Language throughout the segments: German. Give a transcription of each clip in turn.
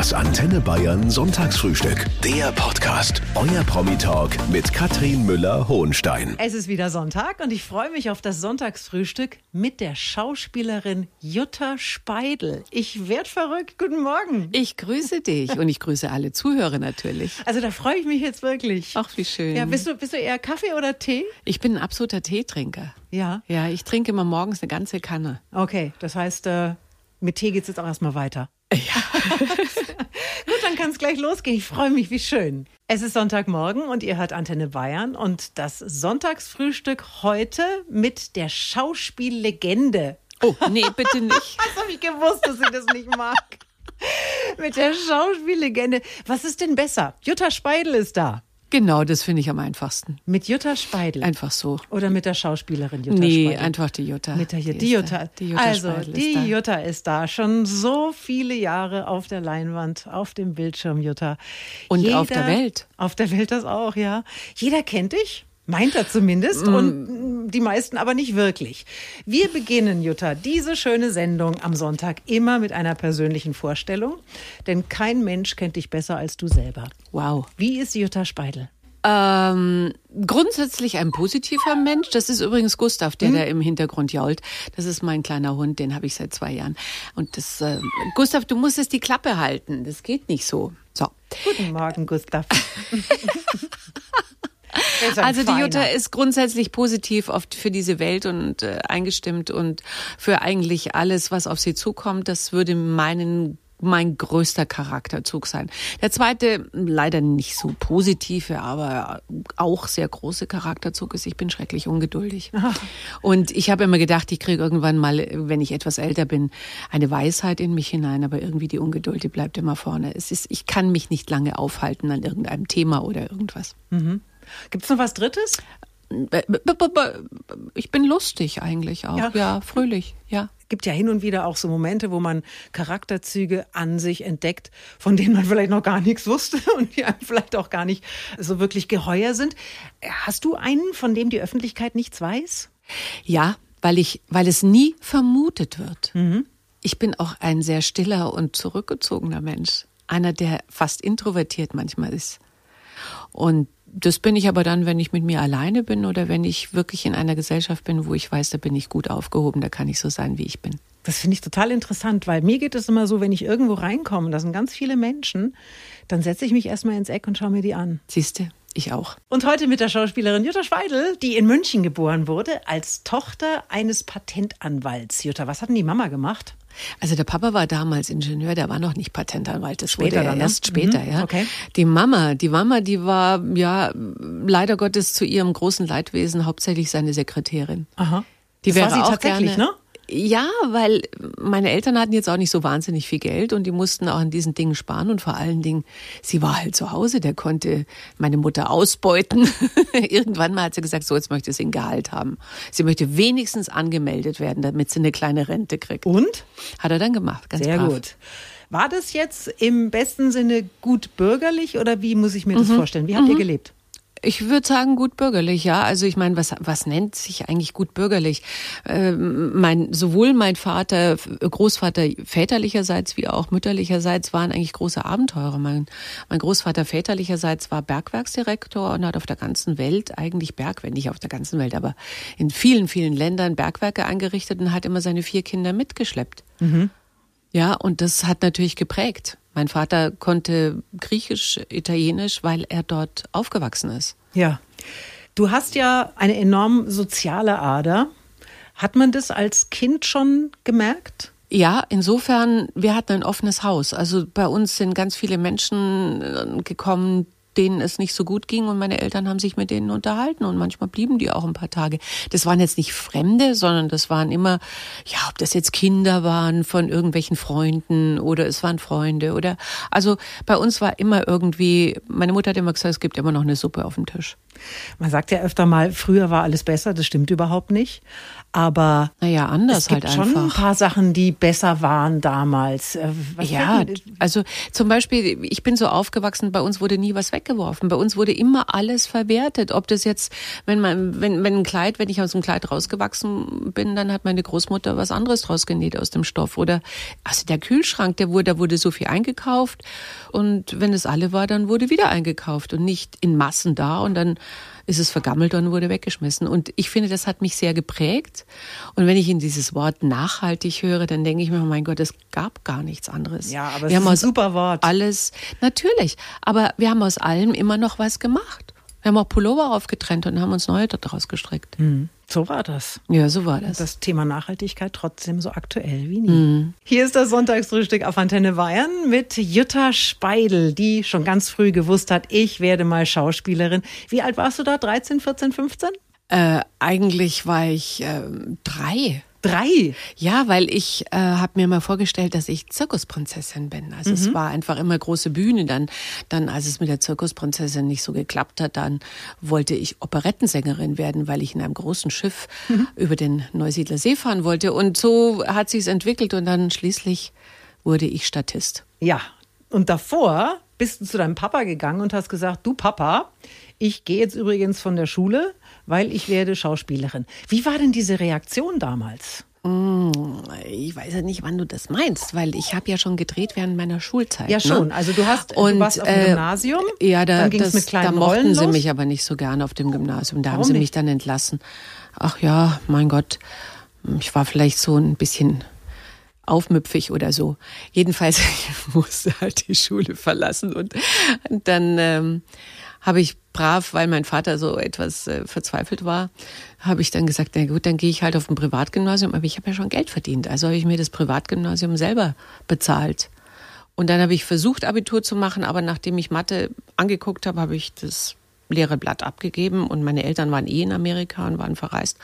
Das Antenne Bayern Sonntagsfrühstück. Der Podcast. Euer Promi-Talk mit Katrin Müller-Hohenstein. Es ist wieder Sonntag und ich freue mich auf das Sonntagsfrühstück mit der Schauspielerin Jutta Speidel. Ich werd verrückt. Guten Morgen. Ich grüße dich und ich grüße alle Zuhörer natürlich. Also da freue ich mich jetzt wirklich. Ach, wie schön. Ja, bist du, bist du eher Kaffee oder Tee? Ich bin ein absoluter Teetrinker. Ja. Ja, ich trinke immer morgens eine ganze Kanne. Okay, das heißt, äh, mit Tee geht's jetzt auch erstmal weiter. Ja. Gut, dann kann es gleich losgehen. Ich freue mich, wie schön. Es ist Sonntagmorgen und ihr hört Antenne Bayern und das Sonntagsfrühstück heute mit der Schauspiellegende. Oh, nee, bitte nicht. Das habe ich gewusst, dass ich das nicht mag. mit der Schauspiellegende. Was ist denn besser? Jutta Speidel ist da. Genau, das finde ich am einfachsten. Mit Jutta Speidel. Einfach so. Oder mit der Schauspielerin Jutta nee, Speidel? einfach die Jutta. Mit der Jutta. Die Die Jutta. Die Jutta also, Speidel die ist da. Jutta ist da. Schon so viele Jahre auf der Leinwand, auf dem Bildschirm, Jutta. Und auf der Welt. Auf der Welt das auch, ja. Jeder kennt dich. Meint er zumindest Mm. und die meisten aber nicht wirklich. Wir beginnen, Jutta, diese schöne Sendung am Sonntag immer mit einer persönlichen Vorstellung, denn kein Mensch kennt dich besser als du selber. Wow. Wie ist Jutta Speidel? Ähm, grundsätzlich ein positiver Mensch. Das ist übrigens Gustav, der da im Hintergrund jault. Das ist mein kleiner Hund, den habe ich seit zwei Jahren. Und das, äh, Gustav, du musst jetzt die Klappe halten. Das geht nicht so. So. Guten Morgen, Gustav. Also die. Jutta ist grundsätzlich positiv auf, für diese Welt und äh, eingestimmt und für eigentlich alles, was auf sie zukommt. Das würde meinen mein größter Charakterzug sein. Der zweite, leider nicht so positive, aber auch sehr große Charakterzug ist, ich bin schrecklich ungeduldig. Und ich habe immer gedacht, ich kriege irgendwann mal, wenn ich etwas älter bin, eine Weisheit in mich hinein, aber irgendwie die Ungeduld, die bleibt immer vorne. Es ist, ich kann mich nicht lange aufhalten an irgendeinem Thema oder irgendwas. Gibt es noch was Drittes? Ich bin lustig eigentlich auch. Ja. Ja, fröhlich, ja. gibt ja hin und wieder auch so Momente, wo man Charakterzüge an sich entdeckt, von denen man vielleicht noch gar nichts wusste und die einem vielleicht auch gar nicht so wirklich geheuer sind. Hast du einen, von dem die Öffentlichkeit nichts weiß? Ja, weil ich, weil es nie vermutet wird. Ich bin auch ein sehr stiller und zurückgezogener Mensch. Einer, der fast introvertiert manchmal ist. Und das bin ich aber dann, wenn ich mit mir alleine bin oder wenn ich wirklich in einer Gesellschaft bin, wo ich weiß, da bin ich gut aufgehoben, da kann ich so sein, wie ich bin. Das finde ich total interessant, weil mir geht es immer so, wenn ich irgendwo reinkomme, da sind ganz viele Menschen, dann setze ich mich erstmal ins Eck und schaue mir die an. Siehste, ich auch. Und heute mit der Schauspielerin Jutta Speidel, die in München geboren wurde, als Tochter eines Patentanwalts. Jutta, was hat denn die Mama gemacht? Also der Papa war damals Ingenieur, der war noch nicht Patentanwalt. Das Später wurde dann, ne? erst später, Mhm, ja. okay. Die Mama, die Mama, die war ja leider Gottes zu ihrem großen Leidwesen hauptsächlich seine Sekretärin. Aha. Die Das wäre war sie auch tatsächlich, gerne, ne? Ja, weil meine Eltern hatten jetzt auch nicht so wahnsinnig viel Geld und die mussten auch an diesen Dingen sparen und vor allen Dingen, sie war halt zu Hause, der konnte meine Mutter ausbeuten. Irgendwann mal hat sie gesagt, so jetzt möchte sie ein Gehalt haben. Sie möchte wenigstens angemeldet werden, damit sie eine kleine Rente kriegt. Und? Hat er dann gemacht, ganz Sehr brav. gut. War das jetzt im besten Sinne gut bürgerlich oder wie muss ich mir das Mhm. vorstellen? Wie habt ihr gelebt? Ich würde sagen gut bürgerlich, ja. Also ich meine, was was nennt sich eigentlich gut bürgerlich? Ähm, mein sowohl mein Vater, Großvater väterlicherseits wie auch mütterlicherseits waren eigentlich große Abenteurer. Mein mein Großvater väterlicherseits war Bergwerksdirektor und hat auf der ganzen Welt eigentlich Bergwerke, nicht auf der ganzen Welt, aber in vielen vielen Ländern Bergwerke eingerichtet und hat immer seine vier Kinder mitgeschleppt. Ja, und das hat natürlich geprägt. Mein Vater konnte Griechisch, Italienisch, weil er dort aufgewachsen ist. Ja. Du hast ja eine enorm soziale Ader. Hat man das als Kind schon gemerkt? Ja, insofern, wir hatten ein offenes Haus. Also bei uns sind ganz viele Menschen äh, gekommen, denen es nicht so gut ging und meine Eltern haben sich mit denen unterhalten und manchmal blieben die auch ein paar Tage. Das waren jetzt nicht Fremde, sondern das waren immer, ja, ob das jetzt Kinder waren von irgendwelchen Freunden oder es waren Freunde oder, also bei uns war immer irgendwie, meine Mutter hat immer gesagt, es gibt immer noch eine Suppe auf dem Tisch. Man sagt ja öfter mal, früher war alles besser. Das stimmt überhaupt nicht. Aber Naja, anders es gibt halt schon ein einfach. paar Sachen, die besser waren damals. Äh, Was Ja, also zum Beispiel, ich bin so aufgewachsen, bei uns wurde nie was weggenommen. Weggeworfen. Bei uns wurde immer alles verwertet. Ob das jetzt, wenn man, wenn, wenn ein Kleid, wenn ich aus dem Kleid rausgewachsen bin, dann hat meine Großmutter was anderes draus genäht aus dem Stoff. Oder also der Kühlschrank, der wurde, da wurde so viel eingekauft und wenn es alle war, dann wurde wieder eingekauft und nicht in Massen da und dann ist es vergammelt und wurde weggeschmissen. Und ich finde, das hat mich sehr geprägt. Und wenn ich in dieses Wort nachhaltig höre, dann denke ich mir, oh mein Gott, es gab gar nichts anderes. Ja, aber es wir ist ein super Wort. Alles, natürlich. Aber wir haben aus allem immer noch was gemacht. Wir haben auch Pullover aufgetrennt und haben uns neue daraus gestrickt. Mhm. So war das. Ja, so war das. Das Thema Nachhaltigkeit trotzdem so aktuell wie nie. Mhm. Hier ist das Sonntagsfrühstück auf Antenne Bayern mit Jutta Speidel, die schon ganz früh gewusst hat, ich werde mal Schauspielerin. Wie alt warst du da? 13, 14, 15? Äh, eigentlich war ich äh, drei. Drei? Ja, weil ich äh, habe mir mal vorgestellt, dass ich Zirkusprinzessin bin. Also mhm. es war einfach immer große Bühne. Dann, dann, als es mit der Zirkusprinzessin nicht so geklappt hat, dann wollte ich Operettensängerin werden, weil ich in einem großen Schiff mhm. über den Neusiedler See fahren wollte. Und so hat sich's entwickelt und dann schließlich wurde ich Statist. Ja, und davor bist du zu deinem Papa gegangen und hast gesagt, du Papa, ich gehe jetzt übrigens von der Schule weil ich werde Schauspielerin. Wie war denn diese Reaktion damals? Mm, ich weiß ja nicht, wann du das meinst, weil ich habe ja schon gedreht während meiner Schulzeit. Ja, schon. Ne? Also du hast und, du warst auf dem äh, Gymnasium. Ja, da, dann das, mit kleinen da mochten Rollen sie los. mich aber nicht so gern auf dem Gymnasium. Da Warum haben sie nicht? mich dann entlassen. Ach ja, mein Gott, ich war vielleicht so ein bisschen aufmüpfig oder so. Jedenfalls ich musste halt die Schule verlassen und dann ähm, habe ich brav, weil mein Vater so etwas äh, verzweifelt war, habe ich dann gesagt, na gut, dann gehe ich halt auf ein Privatgymnasium, aber ich habe ja schon Geld verdient. Also habe ich mir das Privatgymnasium selber bezahlt. Und dann habe ich versucht, Abitur zu machen, aber nachdem ich Mathe angeguckt habe, habe ich das leere Blatt abgegeben und meine Eltern waren eh in Amerika und waren verreist.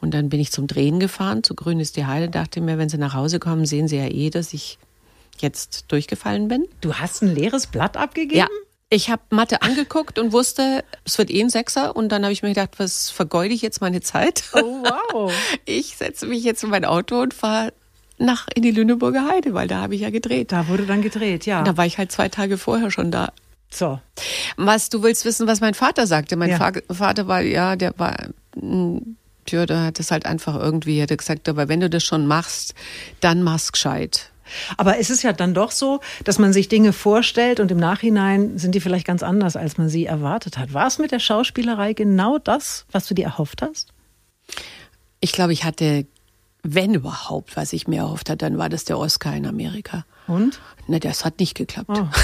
Und dann bin ich zum Drehen gefahren, zu Grün ist die Heide, dachte mir, wenn sie nach Hause kommen, sehen sie ja eh, dass ich jetzt durchgefallen bin. Du hast ein leeres Blatt abgegeben? Ja, ich habe Mathe angeguckt und wusste, es wird eh ein Sechser. Und dann habe ich mir gedacht, was vergeude ich jetzt meine Zeit? Oh, wow. Ich setze mich jetzt in mein Auto und fahre nach in die Lüneburger Heide, weil da habe ich ja gedreht. Da wurde dann gedreht, ja. Da war ich halt zwei Tage vorher schon da. So. Was du willst wissen, was mein Vater sagte. Mein ja. Vater war, ja, der war, hm, ja, der hat das halt einfach irgendwie, hat er gesagt, aber wenn du das schon machst, dann mach's gescheit. Aber es ist ja dann doch so, dass man sich Dinge vorstellt und im Nachhinein sind die vielleicht ganz anders, als man sie erwartet hat. War es mit der Schauspielerei genau das, was du dir erhofft hast? Ich glaube, ich hatte, wenn überhaupt, was ich mir erhofft hatte, dann war das der Oscar in Amerika. Und? Na, das hat nicht geklappt. Oh.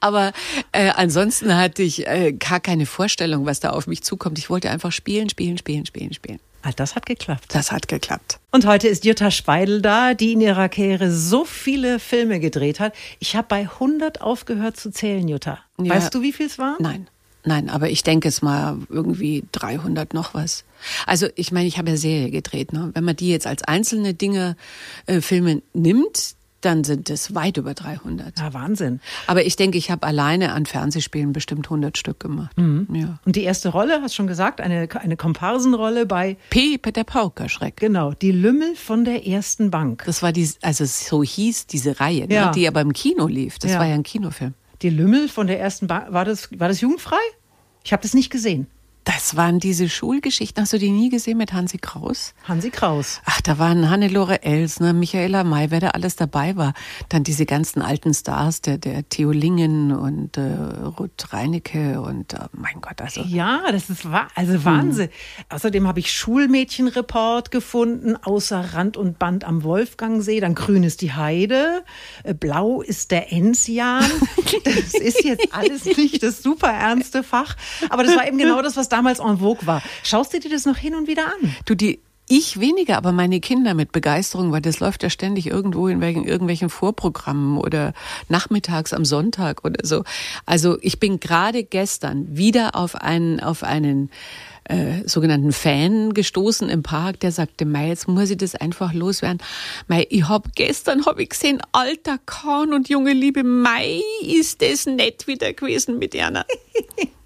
Aber äh, ansonsten hatte ich äh, gar keine Vorstellung, was da auf mich zukommt. Ich wollte einfach spielen, spielen, spielen, spielen, spielen. Das hat geklappt. Das hat geklappt. Und heute ist Jutta Speidel da, die in ihrer Karriere so viele Filme gedreht hat. Ich habe bei 100 aufgehört zu zählen, Jutta. Ja. Weißt du, wie viel es war? Nein. Nein, aber ich denke es mal irgendwie 300 noch was. Also ich meine, ich habe ja Serie gedreht. Ne? Wenn man die jetzt als einzelne Dinge, äh, Filme nimmt, dann sind es weit über 300. Ja, Wahnsinn. Aber ich denke, ich habe alleine an Fernsehspielen bestimmt 100 Stück gemacht. Mhm. Ja. Und die erste Rolle, hast du schon gesagt, eine, eine Komparsenrolle bei P. Peter Pauker-Schreck. Genau, die Lümmel von der ersten Bank. Das war die, also so hieß diese Reihe, ne, ja. ne, die aber im Kino lief. Das ja. war ja ein Kinofilm. Die Lümmel von der ersten Bank, war das, war das jugendfrei? Ich habe das nicht gesehen. Das waren diese Schulgeschichten. Hast du die nie gesehen mit Hansi Kraus? Hansi Kraus. Ach, da waren Hannelore Elsner, Michaela May, wer da alles dabei war. Dann diese ganzen alten Stars, der, der Theo Lingen und äh, Ruth Reinecke und äh, mein Gott, also. Ja, das ist wahr, also Wahnsinn. Hm. Außerdem habe ich Schulmädchenreport gefunden, außer Rand und Band am Wolfgangsee. Dann grün ist die Heide, äh, blau ist der Enzian. Das ist jetzt alles nicht das super ernste Fach. Aber das war eben genau das, was da damals en vogue war. Schaust du dir das noch hin und wieder an? Du, die ich weniger, aber meine Kinder mit Begeisterung, weil das läuft ja ständig irgendwo in irgendwelchen Vorprogrammen oder nachmittags am Sonntag oder so. Also ich bin gerade gestern wieder auf einen, auf einen äh, sogenannten Fan gestoßen im Park, der sagte, Mei, jetzt muss ich das einfach loswerden. Mei, ich hab gestern hab ich gesehen, alter Kahn und junge Liebe, Mei, ist das nett wieder gewesen mit einer.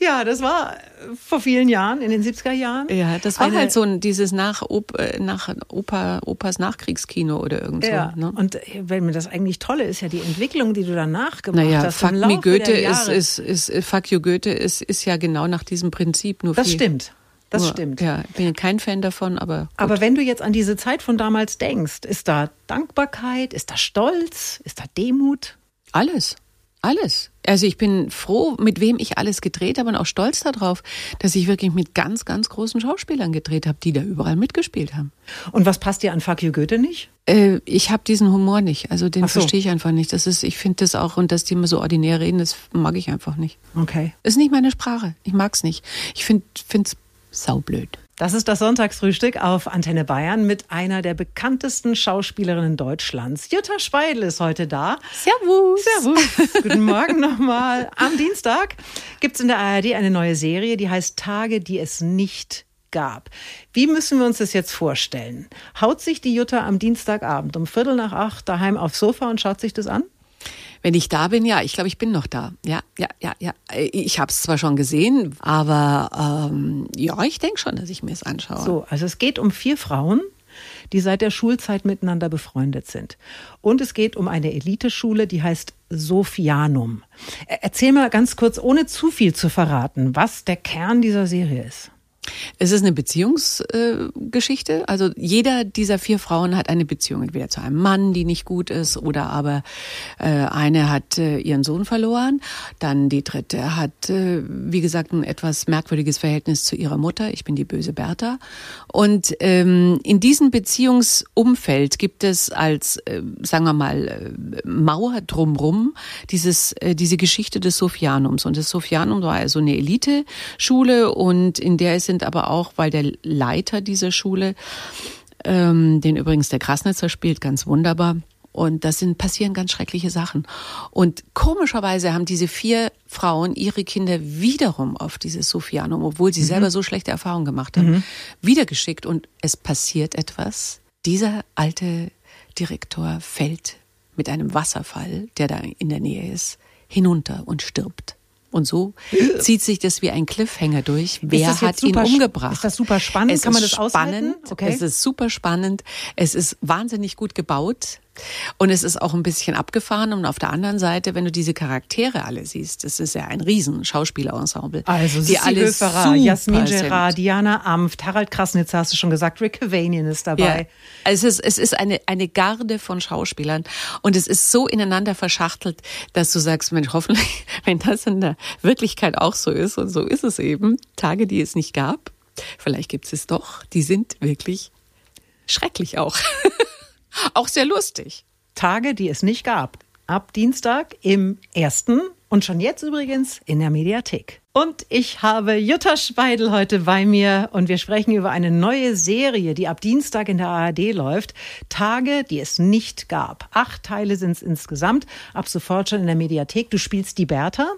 Ja, das war vor vielen Jahren, in den 70er Jahren. Ja, das war Eine, halt so ein, dieses nach, Op, äh, nach Opa, Opas Nachkriegskino oder irgend so. Ja, ne? und wenn mir das eigentlich Tolle ist, ja die Entwicklung, die du danach gemacht naja, hast. Fuck me Goethe ist, ist, ist, ist, Fuck you Goethe ist, ist ja genau nach diesem Prinzip nur Das viel, stimmt. Das nur, stimmt. Ja, ich bin kein Fan davon, aber. Gut. Aber wenn du jetzt an diese Zeit von damals denkst, ist da Dankbarkeit, ist da Stolz, ist da Demut? Alles. Alles. Also ich bin froh, mit wem ich alles gedreht habe und auch stolz darauf, dass ich wirklich mit ganz, ganz großen Schauspielern gedreht habe, die da überall mitgespielt haben. Und was passt dir an Fuck You Goethe nicht? Äh, ich habe diesen Humor nicht. Also den so. verstehe ich einfach nicht. Das ist, ich finde das auch, und dass die immer so ordinär reden, das mag ich einfach nicht. Okay. Ist nicht meine Sprache. Ich mag's nicht. Ich finde es saublöd. Das ist das Sonntagsfrühstück auf Antenne Bayern mit einer der bekanntesten Schauspielerinnen Deutschlands. Jutta Speidel ist heute da. Servus. Servus. Guten Morgen nochmal. Am Dienstag gibt es in der ARD eine neue Serie, die heißt Tage, die es nicht gab. Wie müssen wir uns das jetzt vorstellen? Haut sich die Jutta am Dienstagabend um Viertel nach acht daheim aufs Sofa und schaut sich das an? Wenn ich da bin, ja, ich glaube, ich bin noch da. Ja, ja, ja, ja. Ich habe es zwar schon gesehen, aber ähm, ja, ich denke schon, dass ich mir es anschaue. So, also es geht um vier Frauen, die seit der Schulzeit miteinander befreundet sind. Und es geht um eine Eliteschule, die heißt Sophianum. Erzähl mal ganz kurz, ohne zu viel zu verraten, was der Kern dieser Serie ist. Es ist eine Beziehungsgeschichte. Äh, also jeder dieser vier Frauen hat eine Beziehung, entweder zu einem Mann, die nicht gut ist, oder aber äh, eine hat äh, ihren Sohn verloren. Dann die dritte hat, äh, wie gesagt, ein etwas merkwürdiges Verhältnis zu ihrer Mutter. Ich bin die böse Bertha. Und ähm, in diesem Beziehungsumfeld gibt es als, äh, sagen wir mal, äh, Mauer drumrum dieses, diese Geschichte des Sophianums. Und das Sophianum war also eine Elite-Schule und in der es sind aber auch, weil der Leiter dieser Schule, ähm, den übrigens der Krasnitzer spielt, ganz wunderbar. Und das sind, passieren ganz schreckliche Sachen. Und komischerweise haben diese vier Frauen ihre Kinder wiederum auf dieses Sophianum, obwohl sie mhm. selber so schlechte Erfahrungen gemacht haben, mhm. wiedergeschickt. Und es passiert etwas. Dieser alte Direktor fällt mit einem Wasserfall, der da in der Nähe ist, hinunter und stirbt. Und so zieht sich das wie ein Cliffhanger durch. Wer hat ihn umgebracht? Ist das super spannend? Es Kann man das spannend. aushalten? Okay. Es ist super spannend. Es ist wahnsinnig gut gebaut. Und es ist auch ein bisschen abgefahren. Und auf der anderen Seite, wenn du diese Charaktere alle siehst, das ist ja ein riesen Schauspielerensemble. Also die alle Höferer, Jasmin Gerard, Diana Amft, Harald Krasnitz hast du schon gesagt, Rick Cavanian ist dabei. Ja. Es ist, es ist eine, eine Garde von Schauspielern. Und es ist so ineinander verschachtelt, dass du sagst, Mensch, hoffentlich, wenn das in der Wirklichkeit auch so ist, und so ist es eben, Tage, die es nicht gab, vielleicht gibt es doch, die sind wirklich schrecklich auch. Auch sehr lustig. Tage, die es nicht gab. Ab Dienstag im ersten und schon jetzt übrigens in der Mediathek. Und ich habe Jutta Speidel heute bei mir und wir sprechen über eine neue Serie, die ab Dienstag in der ARD läuft. Tage, die es nicht gab. Acht Teile sind es insgesamt. Ab sofort schon in der Mediathek. Du spielst die Bertha.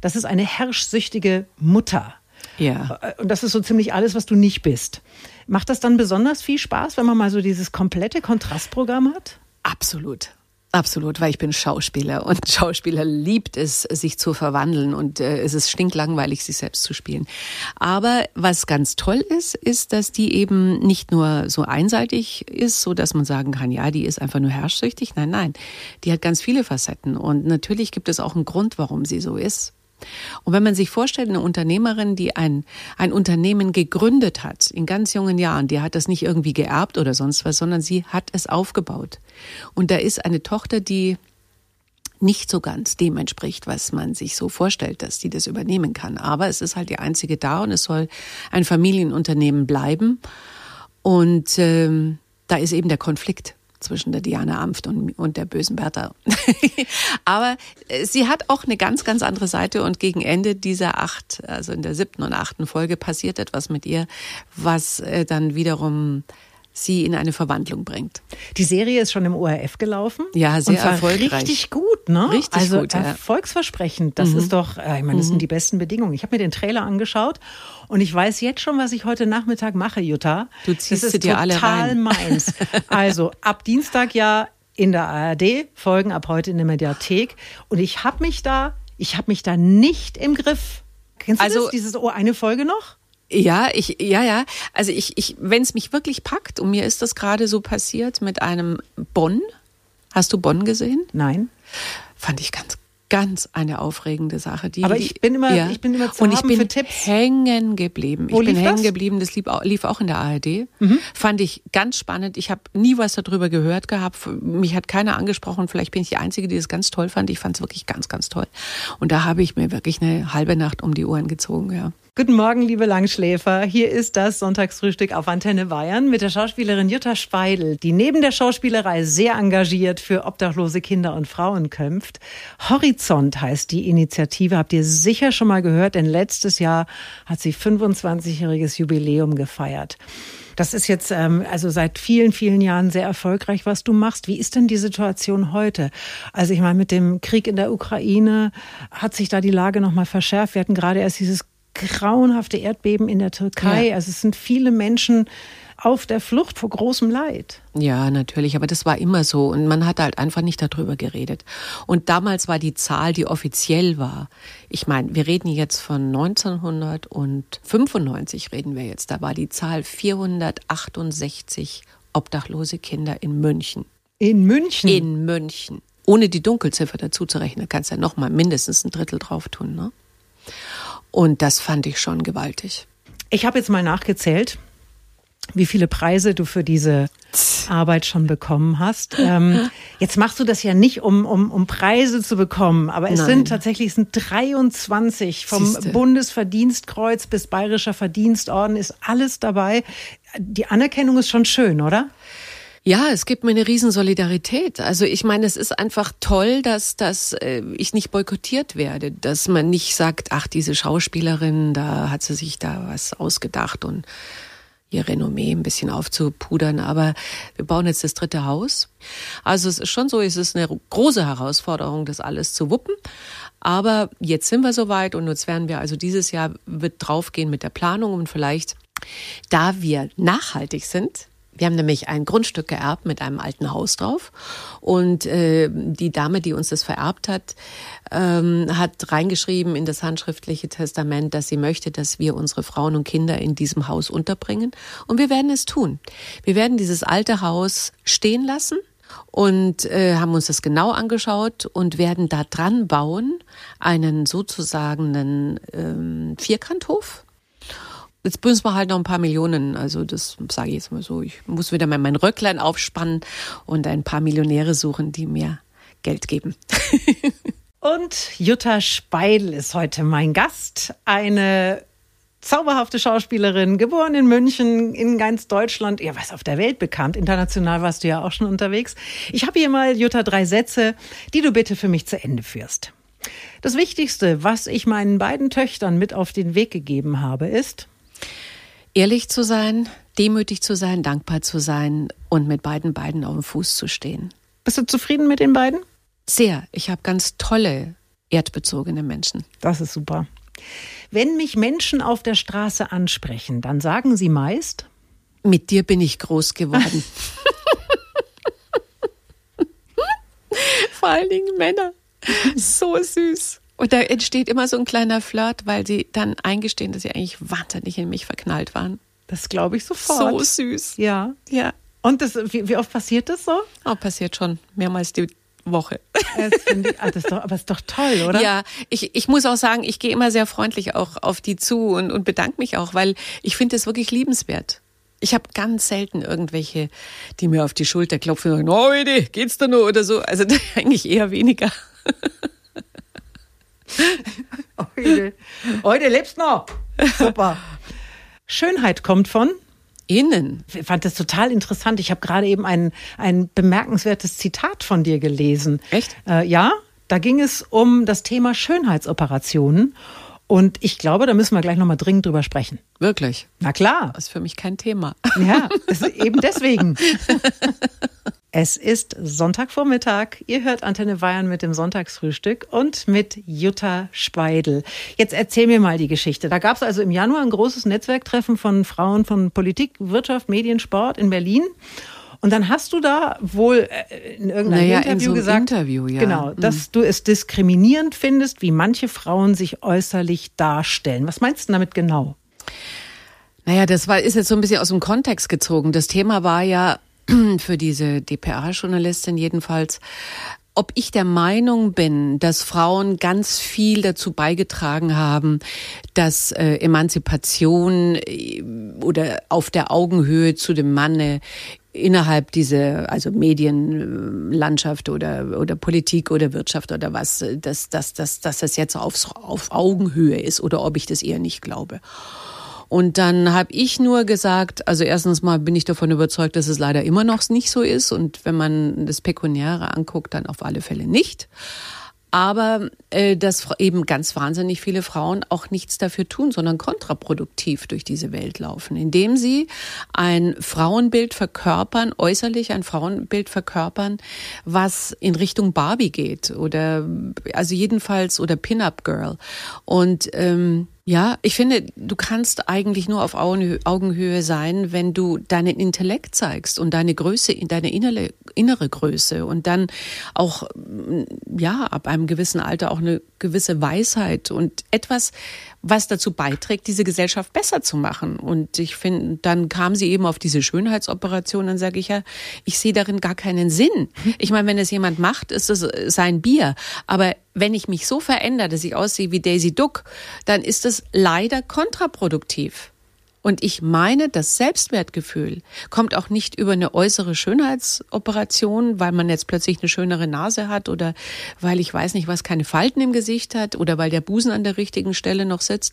Das ist eine herrschsüchtige Mutter. Ja. Und das ist so ziemlich alles, was du nicht bist. Macht das dann besonders viel Spaß, wenn man mal so dieses komplette Kontrastprogramm hat? Absolut. Absolut, weil ich bin Schauspieler und Schauspieler liebt es, sich zu verwandeln und äh, es ist stinklangweilig, sich selbst zu spielen. Aber was ganz toll ist, ist, dass die eben nicht nur so einseitig ist, so dass man sagen kann, ja, die ist einfach nur herrschsüchtig. Nein, nein, die hat ganz viele Facetten und natürlich gibt es auch einen Grund, warum sie so ist. Und wenn man sich vorstellt, eine Unternehmerin, die ein, ein Unternehmen gegründet hat, in ganz jungen Jahren, die hat das nicht irgendwie geerbt oder sonst was, sondern sie hat es aufgebaut. Und da ist eine Tochter, die nicht so ganz dem entspricht, was man sich so vorstellt, dass die das übernehmen kann. Aber es ist halt die einzige da und es soll ein Familienunternehmen bleiben. Und ähm, da ist eben der Konflikt zwischen der Diana Amft und, und der bösen Bertha. Aber äh, sie hat auch eine ganz, ganz andere Seite und gegen Ende dieser acht, also in der siebten und achten Folge passiert etwas mit ihr, was äh, dann wiederum sie in eine Verwandlung bringt. Die Serie ist schon im ORF gelaufen. Ja, sehr und war erfolgreich. Richtig gut, ne? Richtig also gut. Ja. Erfolgsversprechend. Das mhm. ist doch, äh, ich meine, das mhm. sind die besten Bedingungen. Ich habe mir den Trailer angeschaut und ich weiß jetzt schon, was ich heute Nachmittag mache, Jutta. Du ziehst das ist dir alle total meins. Also ab Dienstag ja in der ARD, Folgen ab heute in der Mediathek. Und ich habe mich da, ich habe mich da nicht im Griff Kennst du Also- das, dieses Oh, eine Folge noch? Ja, ich, ja, ja. Also ich, ich, wenn es mich wirklich packt, und mir ist das gerade so passiert mit einem Bonn. Hast du Bonn gesehen? Nein. Fand ich ganz, ganz eine aufregende Sache. Die, Aber ich bin immer- ich bin immer zu Und ich bin hängen geblieben. Wo ich bin hängen das? Mhm. geblieben. Das lief, auch- lief auch in der ARD. Fand ich ganz spannend. Ich habe nie was darüber gehört gehabt. Mich hat keiner angesprochen. Vielleicht bin ich die Einzige, die es ganz toll fand. Ich fand es wirklich ganz, ganz toll. Und da habe ich mir wirklich eine halbe Nacht um die Ohren gezogen. Ja. Guten Morgen, liebe Langschläfer. Hier ist das Sonntagsfrühstück auf Antenne Bayern mit der Schauspielerin Jutta Speidel, die neben der Schauspielerei sehr engagiert für obdachlose Kinder und Frauen kämpft. Horizont heißt die Initiative, habt ihr sicher schon mal gehört, denn letztes Jahr hat sie 25-jähriges Jubiläum gefeiert. Das ist jetzt ähm, also seit vielen, vielen Jahren sehr erfolgreich, was du machst. Wie ist denn die Situation heute? Also ich meine, mit dem Krieg in der Ukraine hat sich da die Lage nochmal verschärft. Wir hatten gerade erst dieses grauenhafte Erdbeben in der Türkei. Ja. Also es sind viele Menschen auf der Flucht vor großem Leid. Ja, natürlich, aber das war immer so und man hat halt einfach nicht darüber geredet. Und damals war die Zahl, die offiziell war, ich meine, wir reden jetzt von 1995 reden wir jetzt, da war die Zahl 468 obdachlose Kinder in München. In München. In München. Ohne die Dunkelziffer dazu zu rechnen, kannst du ja noch mal mindestens ein Drittel drauf tun, ne? Und das fand ich schon gewaltig. Ich habe jetzt mal nachgezählt, wie viele Preise du für diese Arbeit schon bekommen hast. Ähm, jetzt machst du das ja nicht, um, um, um Preise zu bekommen, aber es Nein. sind tatsächlich es sind 23 vom Siehste. Bundesverdienstkreuz bis Bayerischer Verdienstorden ist alles dabei. Die Anerkennung ist schon schön, oder? Ja, es gibt mir eine Riesensolidarität. Also ich meine, es ist einfach toll, dass, dass äh, ich nicht boykottiert werde, dass man nicht sagt, ach, diese Schauspielerin, da hat sie sich da was ausgedacht und ihr Renommee ein bisschen aufzupudern. Aber wir bauen jetzt das dritte Haus. Also es ist schon so, es ist eine große Herausforderung, das alles zu wuppen. Aber jetzt sind wir soweit und jetzt werden wir also dieses Jahr wird draufgehen mit der Planung und vielleicht, da wir nachhaltig sind, wir haben nämlich ein Grundstück geerbt mit einem alten Haus drauf. Und äh, die Dame, die uns das vererbt hat, ähm, hat reingeschrieben in das handschriftliche Testament, dass sie möchte, dass wir unsere Frauen und Kinder in diesem Haus unterbringen. Und wir werden es tun. Wir werden dieses alte Haus stehen lassen und äh, haben uns das genau angeschaut und werden da dran bauen einen sozusagen einen ähm, Vierkanthof. Jetzt müssen wir halt noch ein paar Millionen, also das sage ich jetzt mal so. Ich muss wieder mal mein Röcklein aufspannen und ein paar Millionäre suchen, die mir Geld geben. Und Jutta Speidel ist heute mein Gast. Eine zauberhafte Schauspielerin, geboren in München, in ganz Deutschland, ja, was auf der Welt bekannt. International warst du ja auch schon unterwegs. Ich habe hier mal, Jutta, drei Sätze, die du bitte für mich zu Ende führst. Das Wichtigste, was ich meinen beiden Töchtern mit auf den Weg gegeben habe, ist, Ehrlich zu sein, demütig zu sein, dankbar zu sein und mit beiden Beinen auf dem Fuß zu stehen. bist du zufrieden mit den beiden? Sehr. Ich habe ganz tolle erdbezogene Menschen. Das ist super. Wenn mich Menschen auf der Straße ansprechen, dann sagen sie meist, Mit dir bin ich groß geworden. Vor allen Dingen Männer. So süß. Und da entsteht immer so ein kleiner Flirt, weil sie dann eingestehen, dass sie eigentlich wahnsinnig in mich verknallt waren. das glaube ich So sofort. süß. Ja. Ja. Und das, wie, wie oft passiert das so? Oh, passiert schon mehrmals die Woche. Ich, ah, das ist doch, aber ist doch toll, oder? Ja, ich, ich muss auch sagen, ich gehe immer sehr freundlich auch auf die zu und, und bedanke mich auch, weil ich finde es wirklich liebenswert. Ich habe ganz selten irgendwelche, die mir auf die Schulter klopfen und sagen, oh, geht's da nur oder so. Also eigentlich eher weniger. Heute, heute lebst noch. Super. Schönheit kommt von. Innen. Ich fand das total interessant. Ich habe gerade eben ein, ein bemerkenswertes Zitat von dir gelesen. Echt? Äh, ja, da ging es um das Thema Schönheitsoperationen. Und ich glaube, da müssen wir gleich nochmal dringend drüber sprechen. Wirklich. Na klar. Das ist für mich kein Thema. Ja, eben deswegen. Es ist Sonntagvormittag. Ihr hört Antenne Bayern mit dem Sonntagsfrühstück und mit Jutta Speidel. Jetzt erzähl mir mal die Geschichte. Da gab es also im Januar ein großes Netzwerktreffen von Frauen von Politik, Wirtschaft, Medien, Sport in Berlin. Und dann hast du da wohl äh, in irgendeinem naja, Interview in so gesagt, Interview, ja. genau, mhm. dass du es diskriminierend findest, wie manche Frauen sich äußerlich darstellen. Was meinst du damit genau? Naja, das war, ist jetzt so ein bisschen aus dem Kontext gezogen. Das Thema war ja für diese DPA-Journalistin jedenfalls, ob ich der Meinung bin, dass Frauen ganz viel dazu beigetragen haben, dass äh, Emanzipation äh, oder auf der Augenhöhe zu dem Manne innerhalb dieser, also Medienlandschaft oder, oder Politik oder Wirtschaft oder was, dass, dass, dass, dass das jetzt auf, auf Augenhöhe ist oder ob ich das eher nicht glaube. Und dann habe ich nur gesagt, also erstens mal bin ich davon überzeugt, dass es leider immer noch nicht so ist. Und wenn man das Pekuniäre anguckt, dann auf alle Fälle nicht aber äh, dass eben ganz wahnsinnig viele Frauen auch nichts dafür tun, sondern kontraproduktiv durch diese Welt laufen, indem sie ein Frauenbild verkörpern, äußerlich ein Frauenbild verkörpern, was in Richtung Barbie geht oder also jedenfalls oder Pin-up Girl und ähm, ja, ich finde, du kannst eigentlich nur auf Augenhöhe sein, wenn du deinen Intellekt zeigst und deine Größe, deine innere, innere Größe und dann auch, ja, ab einem gewissen Alter auch eine gewisse Weisheit und etwas, was dazu beiträgt, diese Gesellschaft besser zu machen. Und ich finde, dann kam sie eben auf diese Schönheitsoperation, dann sage ich ja, ich sehe darin gar keinen Sinn. Ich meine, wenn es jemand macht, ist es sein Bier. Aber wenn ich mich so verändere, dass ich aussehe wie Daisy Duck, dann ist es leider kontraproduktiv. Und ich meine, das Selbstwertgefühl kommt auch nicht über eine äußere Schönheitsoperation, weil man jetzt plötzlich eine schönere Nase hat oder weil ich weiß nicht was, keine Falten im Gesicht hat oder weil der Busen an der richtigen Stelle noch sitzt,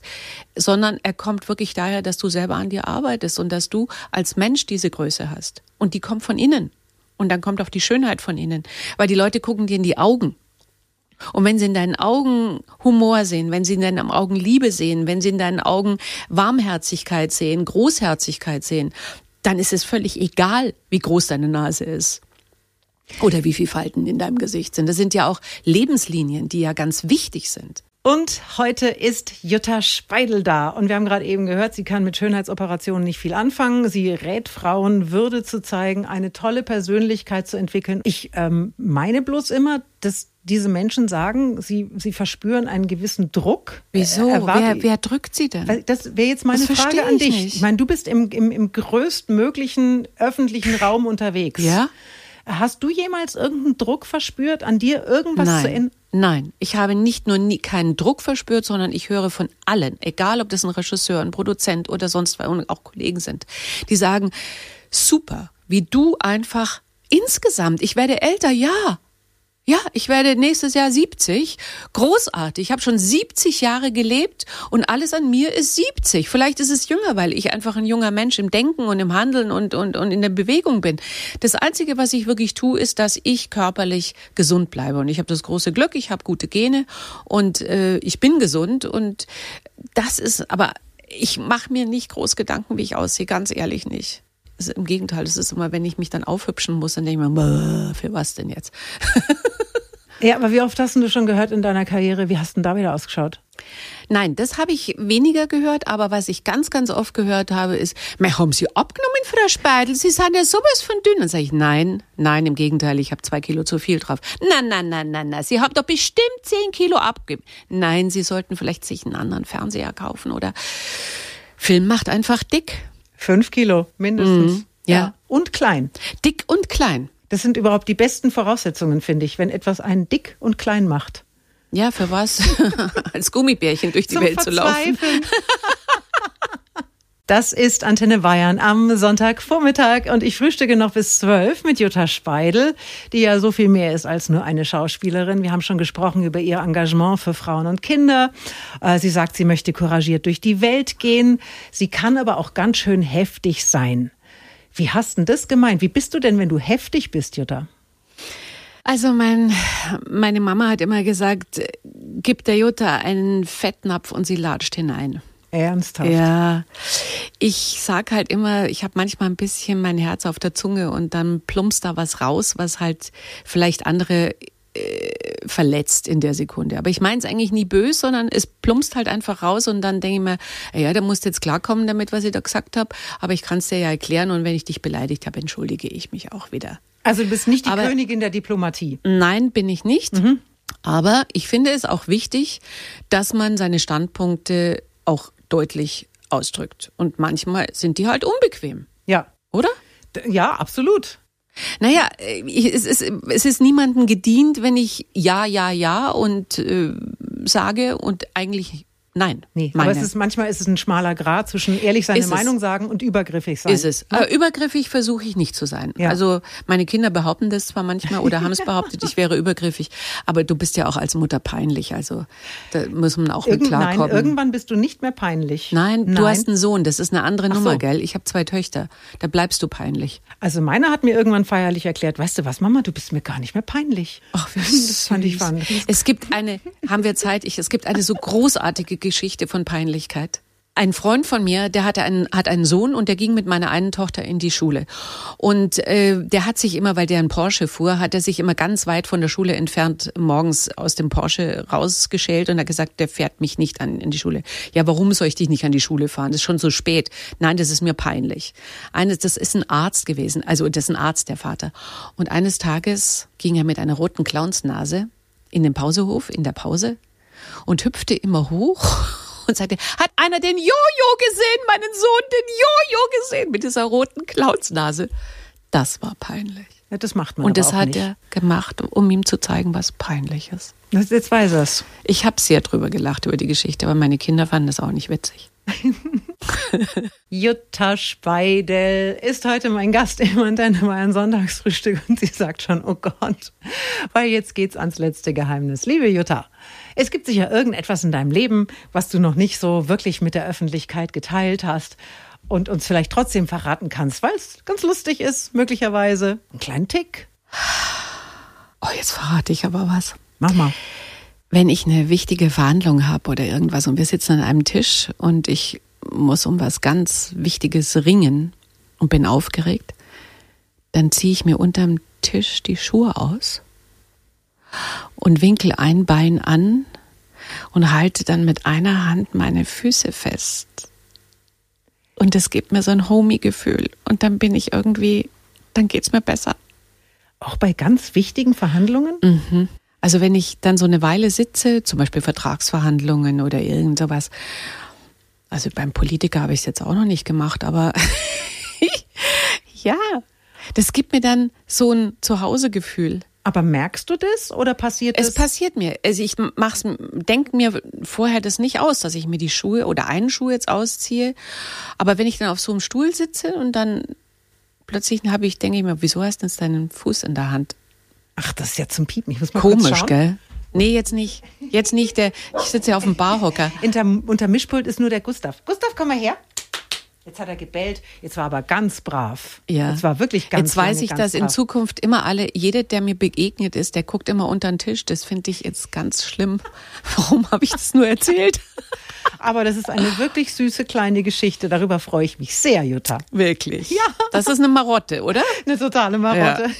sondern er kommt wirklich daher, dass du selber an dir arbeitest und dass du als Mensch diese Größe hast. Und die kommt von innen. Und dann kommt auch die Schönheit von innen, weil die Leute gucken dir in die Augen. Und wenn sie in deinen Augen Humor sehen, wenn sie in deinen Augen Liebe sehen, wenn sie in deinen Augen Warmherzigkeit sehen, Großherzigkeit sehen, dann ist es völlig egal, wie groß deine Nase ist. Oder wie viel Falten in deinem Gesicht sind. Das sind ja auch Lebenslinien, die ja ganz wichtig sind. Und heute ist Jutta Speidel da. Und wir haben gerade eben gehört, sie kann mit Schönheitsoperationen nicht viel anfangen. Sie rät Frauen, Würde zu zeigen, eine tolle Persönlichkeit zu entwickeln. Ich ähm, meine bloß immer, dass diese Menschen sagen, sie, sie verspüren einen gewissen Druck. Wieso? Äh, wer, wer drückt sie denn? Das wäre jetzt meine das Frage an dich. Nicht. Ich meine, du bist im, im, im größtmöglichen öffentlichen Raum unterwegs. Ja. Hast du jemals irgendeinen Druck verspürt, an dir irgendwas Nein. zu ändern? Nein, ich habe nicht nur nie, keinen Druck verspürt, sondern ich höre von allen, egal ob das ein Regisseur, ein Produzent oder sonst was und auch Kollegen sind, die sagen, super, wie du einfach insgesamt, ich werde älter, ja, ja, ich werde nächstes Jahr 70. Großartig. Ich habe schon 70 Jahre gelebt und alles an mir ist 70. Vielleicht ist es jünger, weil ich einfach ein junger Mensch im Denken und im Handeln und, und, und in der Bewegung bin. Das Einzige, was ich wirklich tue, ist, dass ich körperlich gesund bleibe. Und ich habe das große Glück, ich habe gute Gene und äh, ich bin gesund. Und das ist, aber ich mache mir nicht groß Gedanken, wie ich aussehe, ganz ehrlich nicht. Im Gegenteil, es ist immer, wenn ich mich dann aufhübschen muss, dann denke ich mir, für was denn jetzt? ja, aber wie oft hast du schon gehört in deiner Karriere, wie hast du denn da wieder ausgeschaut? Nein, das habe ich weniger gehört, aber was ich ganz, ganz oft gehört habe, ist, mir haben Sie abgenommen, Frau Speidel? Sie sind ja sowas von dünn. Dann sage ich, nein, nein, im Gegenteil, ich habe zwei Kilo zu viel drauf. Nein, nein, nein, nein, nein, Sie haben doch bestimmt zehn Kilo abgegeben. Nein, Sie sollten vielleicht sich einen anderen Fernseher kaufen oder Film macht einfach dick. Fünf Kilo mindestens. Mhm, ja. ja. Und klein. Dick und klein. Das sind überhaupt die besten Voraussetzungen, finde ich, wenn etwas einen dick und klein macht. Ja, für was? Als Gummibärchen durch die Zum Welt zu laufen. Das ist Antenne Bayern am Sonntagvormittag und ich frühstücke noch bis zwölf mit Jutta Speidel, die ja so viel mehr ist als nur eine Schauspielerin. Wir haben schon gesprochen über ihr Engagement für Frauen und Kinder. Äh, sie sagt, sie möchte couragiert durch die Welt gehen. Sie kann aber auch ganz schön heftig sein. Wie hast denn das gemeint? Wie bist du denn, wenn du heftig bist, Jutta? Also mein, meine Mama hat immer gesagt, gib der Jutta einen Fettnapf und sie latscht hinein. Ernsthaft? Ja. Ich sag halt immer, ich habe manchmal ein bisschen mein Herz auf der Zunge und dann plumpst da was raus, was halt vielleicht andere äh, verletzt in der Sekunde. Aber ich meine es eigentlich nie böse, sondern es plumpst halt einfach raus und dann denke ich mir, ja, da musst du jetzt klarkommen damit, was ich da gesagt habe. Aber ich kann es dir ja erklären und wenn ich dich beleidigt habe, entschuldige ich mich auch wieder. Also du bist nicht die Aber Königin der Diplomatie. Nein, bin ich nicht. Mhm. Aber ich finde es auch wichtig, dass man seine Standpunkte auch deutlich ausdrückt. Und manchmal sind die halt unbequem. Ja. Oder? Ja, absolut. Naja, es ist, es ist niemandem gedient, wenn ich ja, ja, ja und äh, sage und eigentlich Nein. Nee, meine. aber es ist, manchmal ist es ein schmaler Grad zwischen ehrlich seine ist Meinung es. sagen und übergriffig sein. Ist es. Aber übergriffig versuche ich nicht zu sein. Ja. Also meine Kinder behaupten das zwar manchmal oder haben es behauptet, ich wäre übergriffig, aber du bist ja auch als Mutter peinlich. Also da muss man auch Irgend, mit klarkommen. Nein, irgendwann bist du nicht mehr peinlich. Nein, nein. du hast einen Sohn, das ist eine andere Ach Nummer, so. gell? Ich habe zwei Töchter. Da bleibst du peinlich. Also meine hat mir irgendwann feierlich erklärt, weißt du was, Mama, du bist mir gar nicht mehr peinlich. Ach, das fand ich fand. Es gibt eine, haben wir Zeit, ich, es gibt eine so großartige Geschichte von Peinlichkeit. Ein Freund von mir, der hatte einen, hat einen Sohn und der ging mit meiner einen Tochter in die Schule. Und äh, der hat sich immer, weil der einen Porsche fuhr, hat er sich immer ganz weit von der Schule entfernt morgens aus dem Porsche rausgeschält und hat gesagt, der fährt mich nicht an in die Schule. Ja, warum soll ich dich nicht an die Schule fahren? Das ist schon so spät. Nein, das ist mir peinlich. Eines, das ist ein Arzt gewesen, also das ist ein Arzt, der Vater. Und eines Tages ging er mit einer roten Clownsnase in den Pausehof, in der Pause und hüpfte immer hoch und sagte, hat einer den Jojo gesehen, meinen Sohn den Jojo gesehen mit dieser roten Clownsnase. Das war peinlich. Ja, das macht man Und das hat nicht. er gemacht, um ihm zu zeigen, was peinlich ist. Jetzt weiß er es. Ich habe sehr drüber gelacht über die Geschichte, aber meine Kinder fanden das auch nicht witzig. Jutta Speidel ist heute mein Gast im Antenne ein Sonntagsfrühstück und sie sagt schon, oh Gott, weil jetzt geht's ans letzte Geheimnis. Liebe Jutta, es gibt sicher irgendetwas in deinem Leben, was du noch nicht so wirklich mit der Öffentlichkeit geteilt hast und uns vielleicht trotzdem verraten kannst, weil es ganz lustig ist, möglicherweise. Ein kleinen Tick. Oh, jetzt verrate ich aber was. Mach mal. Wenn ich eine wichtige Verhandlung habe oder irgendwas und wir sitzen an einem Tisch und ich muss um was ganz Wichtiges ringen und bin aufgeregt, dann ziehe ich mir unterm Tisch die Schuhe aus und winkel ein Bein an und halte dann mit einer Hand meine Füße fest. Und das gibt mir so ein Homie-Gefühl. Und dann bin ich irgendwie, dann geht's mir besser. Auch bei ganz wichtigen Verhandlungen? Mhm. Also wenn ich dann so eine Weile sitze, zum Beispiel Vertragsverhandlungen oder irgend sowas, also beim Politiker habe ich es jetzt auch noch nicht gemacht, aber ja, das gibt mir dann so ein Zuhausegefühl. Aber merkst du das oder passiert es? Es passiert mir. Also ich mach's, denk mir vorher das nicht aus, dass ich mir die Schuhe oder einen Schuh jetzt ausziehe. Aber wenn ich dann auf so einem Stuhl sitze und dann plötzlich habe ich, denke ich mir, wieso hast du jetzt deinen Fuß in der Hand? Ach, das ist ja zum Piepen. Ich muss mal Komisch, gell? Nee, jetzt nicht. Jetzt nicht. Der, ich sitze ja auf dem Barhocker. Unter, unter Mischpult ist nur der Gustav. Gustav, komm mal her. Jetzt hat er gebellt, jetzt war er aber ganz brav. Ja. Jetzt war wirklich ganz Jetzt weiß ich, dass brav. in Zukunft immer alle, jeder, der mir begegnet ist, der guckt immer unter den Tisch. Das finde ich jetzt ganz schlimm. Warum habe ich das nur erzählt? Aber das ist eine wirklich süße kleine Geschichte. Darüber freue ich mich sehr, Jutta. Wirklich? Ja. Das ist eine Marotte, oder? Eine totale Marotte.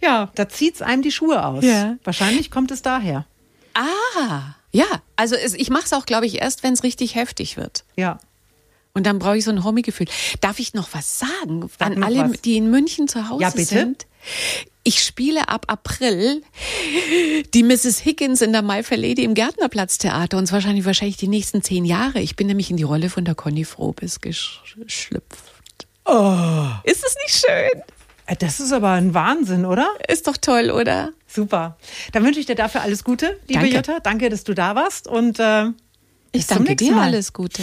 Ja, ja da es einem die Schuhe aus. Ja. Wahrscheinlich kommt es daher. Ah, ja. Also es, ich mache es auch, glaube ich, erst, wenn es richtig heftig wird. Ja. Und dann brauche ich so ein Homie-Gefühl. Darf ich noch was sagen Sag an alle, was. die in München zu Hause ja, bitte? sind? Ich spiele ab April die Mrs. Higgins in der My Fair Lady im Gärtnerplatztheater und wahrscheinlich wahrscheinlich die nächsten zehn Jahre. Ich bin nämlich in die Rolle von der Conny Frobis geschlüpft. Oh. Ist es nicht schön? Äh, das ist aber ein Wahnsinn, oder? Ist doch toll, oder? Super. Dann wünsche ich dir dafür alles Gute, liebe Danke. Jutta. Danke, dass du da warst und äh, ich danke dir Mal. alles Gute.